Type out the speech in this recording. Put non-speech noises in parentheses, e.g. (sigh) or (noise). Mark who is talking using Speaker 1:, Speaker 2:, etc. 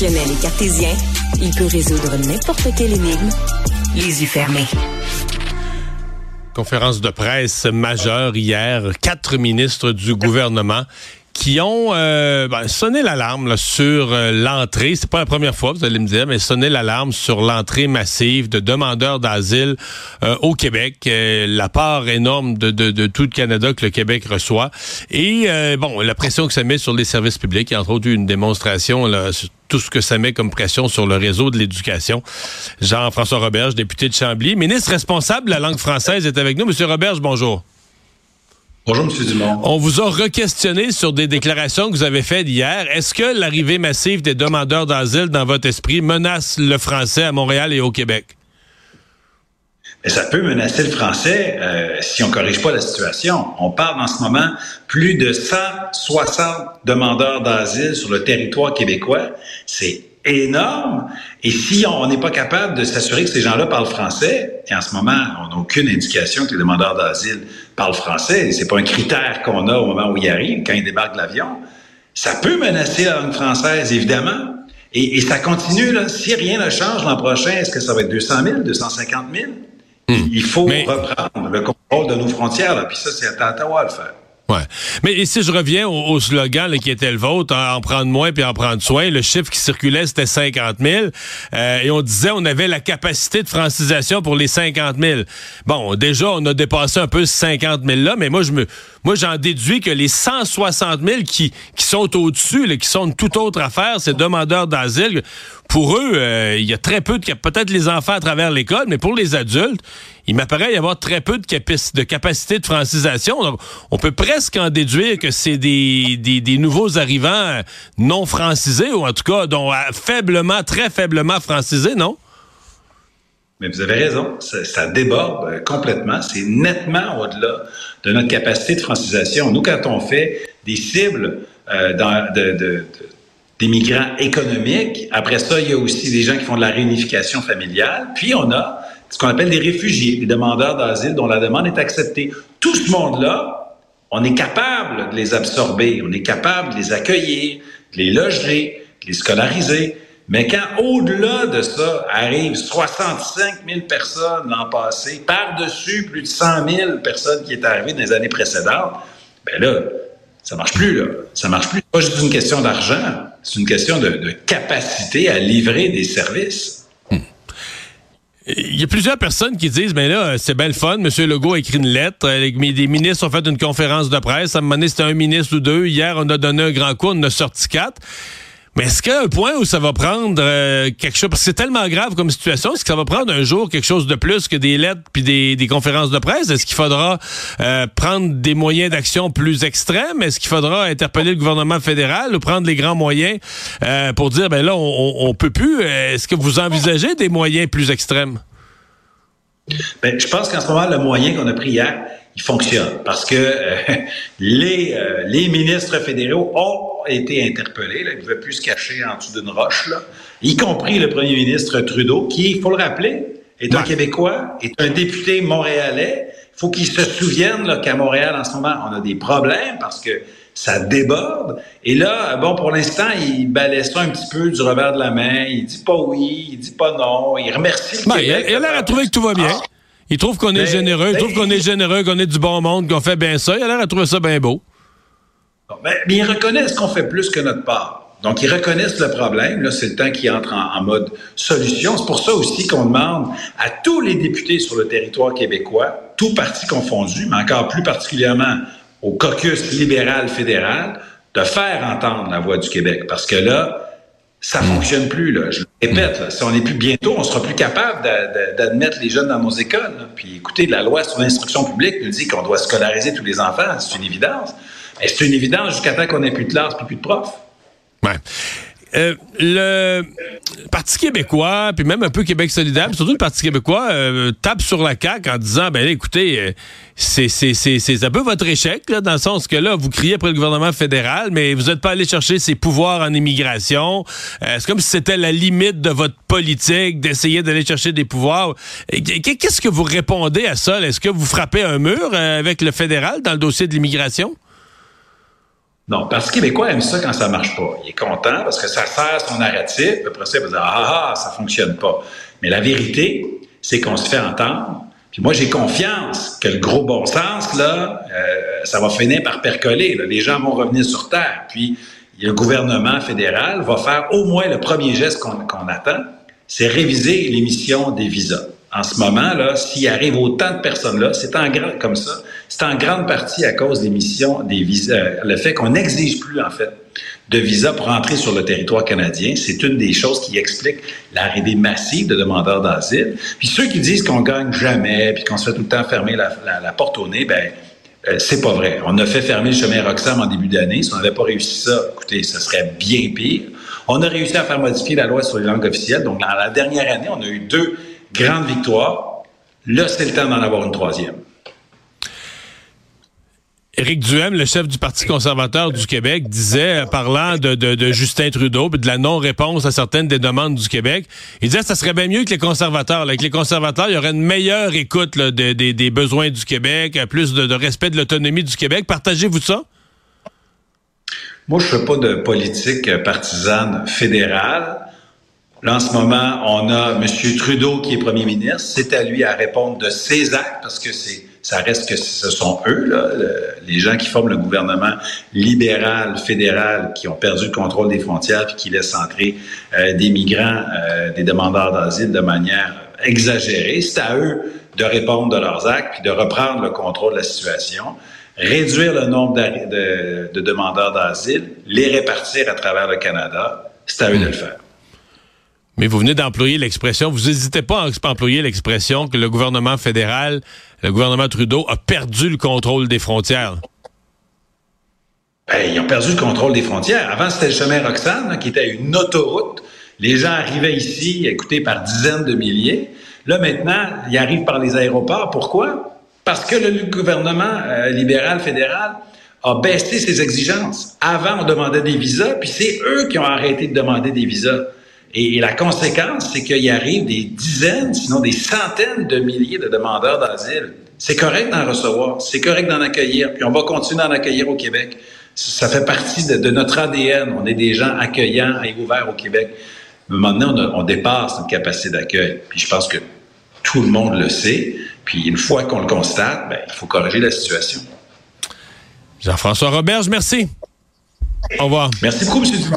Speaker 1: Rationnel et il peut résoudre n'importe quelle énigme les yeux fermés.
Speaker 2: Conférence de presse majeure hier, quatre ministres du gouvernement qui ont euh, ben, sonné l'alarme sur euh, l'entrée. C'est pas la première fois, vous allez me dire, mais sonné l'alarme sur l'entrée massive de demandeurs d'asile euh, au Québec. la part énorme de, de, de, tout le Canada que le Québec reçoit. Et bon, la pression que ça met sur les services publics, a entre autres une démonstration là, sur tout ce que ça met comme pression sur le réseau de l'éducation. Jean-François Roberge, député de Chambly, ministre responsable de la langue française, est avec nous. Monsieur Roberge, bonjour.
Speaker 3: Bonjour, M. Dumont.
Speaker 2: On vous a re-questionné sur des déclarations que vous avez faites hier. Est-ce que l'arrivée massive des demandeurs d'asile dans votre esprit menace le français à Montréal et au Québec?
Speaker 3: ça peut menacer le français euh, si on ne corrige pas la situation. On parle en ce moment plus de 160 demandeurs d'asile sur le territoire québécois. C'est énorme. Et si on n'est pas capable de s'assurer que ces gens-là parlent français, et en ce moment, on n'a aucune indication que les demandeurs d'asile parlent français, c'est pas un critère qu'on a au moment où ils arrivent, quand ils débarquent de l'avion, ça peut menacer la langue française, évidemment. Et, ça continue, là. Si rien ne change l'an prochain, est-ce que ça va être 200 000, 250 000? Il faut reprendre le contrôle de nos frontières, là. Puis ça, c'est à Ottawa à le faire.
Speaker 2: Mais si je reviens au, slogan qui était le vôtre, en, prendre moins puis en prendre soin, le chiffre qui circulait, c'était 50 000. Euh, et on disait on avait la capacité de francisation pour les 50 000. Bon, déjà, on a dépassé un peu ce 50 000 là, mais moi, je me, moi, j'en déduis que les 160 000 qui, qui sont au-dessus, qui sont de toute autre affaire, ces demandeurs d'asile, pour eux, euh, il y a très peu de... Peut-être les enfants à travers l'école, mais pour les adultes, il m'apparaît y avoir très peu de, capacité de francisation. on peut presque en déduire que c'est des, nouveaux arrivants non francisés, ou en tout cas, dont faiblement, très faiblement francisés, non?
Speaker 3: Mais vous avez raison, ça, déborde euh, complètement. C'est nettement au-delà de notre capacité de francisation. Nous, quand on fait des cibles euh, des migrants économiques, après ça, il y a aussi des gens qui font de la réunification familiale, puis on a ce qu'on appelle des réfugiés, des demandeurs d'asile dont la demande est acceptée. Tout ce monde-là, on est capable de les absorber, on est capable de les accueillir, de les loger, de les scolariser. Mais quand au-delà de ça arrivent 65 000 personnes l'an passé, par-dessus plus de 100 000 personnes qui étaient arrivées dans les années précédentes, ben là, ça marche plus, là. Ça marche plus. Pas juste une question d'argent, c'est une question de, capacité à livrer des services.
Speaker 2: Il y a plusieurs personnes qui disent, mais ben là, c'est bien le fun. Monsieur Legault a écrit une lettre. Les ministres ont fait une conférence de presse. À un moment donné, c'était un ministre ou deux. Hier, on a donné un grand coup. On a sorti quatre. Mais est-ce a un point où ça va prendre euh, quelque chose, parce que c'est tellement grave comme situation, est-ce que ça va prendre un jour quelque chose de plus que des lettres puis des, conférences de presse? Est-ce qu'il faudra euh, prendre des moyens d'action plus extrêmes? Est-ce qu'il faudra interpeller le gouvernement fédéral ou prendre les grands moyens euh, pour dire, ben là, on, on peut plus? Est-ce que vous envisagez des moyens plus extrêmes?
Speaker 3: Ben, je pense qu'en ce moment, le moyen qu'on a pris hier, il fonctionne parce que euh, (laughs) les, euh, les ministres fédéraux ont été interpellés. Là, ils ne pouvaient plus se cacher en dessous d'une roche, là, y compris le premier ministre Trudeau, qui, il faut le rappeler, est un Québécois, est un député montréalais. Il faut qu'il se souvienne qu'à Montréal, en ce moment, on a des problèmes parce que ça déborde. Et là, bon, pour l'instant, il balaie ça un petit peu du revers de la main. Il dit pas oui, il dit pas non. Il remercie le Québec.
Speaker 2: Il a l'air à trouver que tout va bien. Ah. Il trouve qu'on est ben, généreux, il trouve ben, qu'on est généreux, qu'on est du bon monde, qu'on fait bien ça. Il a l'air à trouver ça bien beau.
Speaker 3: Ben, mais ils reconnaissent qu'on fait plus que notre part. Donc, ils reconnaissent le problème. Là, c'est le temps qui entre en, mode solution. C'est pour ça aussi qu'on demande à tous les députés sur le territoire québécois, tous partis confondus, mais encore plus particulièrement au caucus libéral fédéral, de faire entendre la voix du Québec. Parce que là, ça fonctionne plus. Là. Je le répète, si on n'est plus bientôt, on sera plus capable d'admettre les jeunes dans nos écoles. Puis écoutez, la loi sur l'instruction publique nous dit qu'on doit scolariser tous les enfants. C'est une évidence. Mais c'est une évidence jusqu'à temps qu'on ait plus de classe puis plus de profs.
Speaker 2: Ouais. Euh, le Parti québécois, puis même un peu Québec solidaire, surtout le Parti québécois, euh, tape sur la CAQ en disant, ben écoutez, euh, c'est un peu votre échec, dans le sens que là, vous criez après le gouvernement fédéral, mais vous n'êtes pas allé chercher ses pouvoirs en immigration. c'est comme si c'était la limite de votre politique d'essayer d'aller chercher des pouvoirs. Qu'est-ce que vous répondez à ça? Est-ce que vous frappez un mur avec le fédéral dans le dossier de l'immigration?
Speaker 3: Non, parce que québécois aime ça quand ça marche pas. Il est content parce que ça sert son narratif. Après ça, il va dire ah ah ça fonctionne pas. Mais la vérité, c'est qu'on se fait entendre. Puis moi, j'ai confiance que le gros bon sens là, euh, ça va finir par percoler. Les gens vont revenir sur terre. Puis le gouvernement fédéral va faire au moins le premier geste qu'on attend, c'est réviser l'émission des visas. En ce moment, là, s'il arrive autant de personnes là, c'est en grand comme ça, c'est en grande partie à cause de l'émission des visas, le fait qu'on n'exige plus en fait de visas pour entrer sur le territoire canadien. C'est une des choses qui explique l'arrivée massive de demandeurs d'asile. Puis ceux qui disent qu'on gagne jamais, puis qu'on se fait tout le temps fermer la, la porte au nez, ben euh, c'est pas vrai. On a fait fermer le chemin Roxham en début d'année. Si on n'avait pas réussi ça, écoutez, ce serait bien pire. On a réussi à faire modifier la loi sur les langues officielles. Donc, dans la dernière année, on a eu deux grandes victoires. Là, c'est le temps d'en avoir une troisième.
Speaker 2: Éric Duhem, le chef du Parti conservateur du Québec, disait, parlant de, Justin Trudeau, de la non-réponse à certaines des demandes du Québec, il disait que ça serait bien mieux que les conservateurs. Avec les conservateurs, il y aurait une meilleure écoute des besoins du Québec, plus de, respect de l'autonomie du Québec. Partagez-vous ça?
Speaker 3: Moi, je ne fais pas de politique partisane fédérale. Là, en ce moment, on a M. Trudeau qui est premier ministre. C'est à lui à répondre de ses actes parce que c'est ça reste que ce sont eux, là, les gens qui forment le gouvernement libéral, fédéral, qui ont perdu le contrôle des frontières puis qui laissent entrer euh, des migrants, euh, des demandeurs d'asile de manière exagérée. C'est à eux de répondre de leurs actes puis de reprendre le contrôle de la situation, réduire le nombre de, de demandeurs d'asile, les répartir à travers le Canada. C'est à eux de le faire.
Speaker 2: Mais vous venez d'employer l'expression, vous n'hésitez pas à employer l'expression que le gouvernement fédéral, le gouvernement Trudeau, a perdu le contrôle des frontières.
Speaker 3: Ben, ils ont perdu le contrôle des frontières. Avant, c'était le chemin Roxane, qui était une autoroute. Les gens arrivaient ici, écoutés par dizaines de milliers. Là, maintenant, ils arrivent par les aéroports. Pourquoi? Parce que le gouvernement euh, libéral fédéral a baissé ses exigences. Avant, on demandait des visas, puis c'est eux qui ont arrêté de demander des visas. Et, la conséquence, c'est qu'il arrive des dizaines, sinon des centaines de milliers de demandeurs d'asile. C'est correct d'en recevoir, c'est correct d'en accueillir, puis on va continuer d'en accueillir au Québec. Ça fait partie de, notre ADN. On est des gens accueillants et ouverts au Québec. Mais maintenant, on, dépasse notre capacité d'accueil. Puis je pense que tout le monde le sait. Puis une fois qu'on le constate, ben, il faut corriger la situation.
Speaker 2: Jean-François Roberge, merci. Au revoir.
Speaker 3: Merci beaucoup, M. Dumont.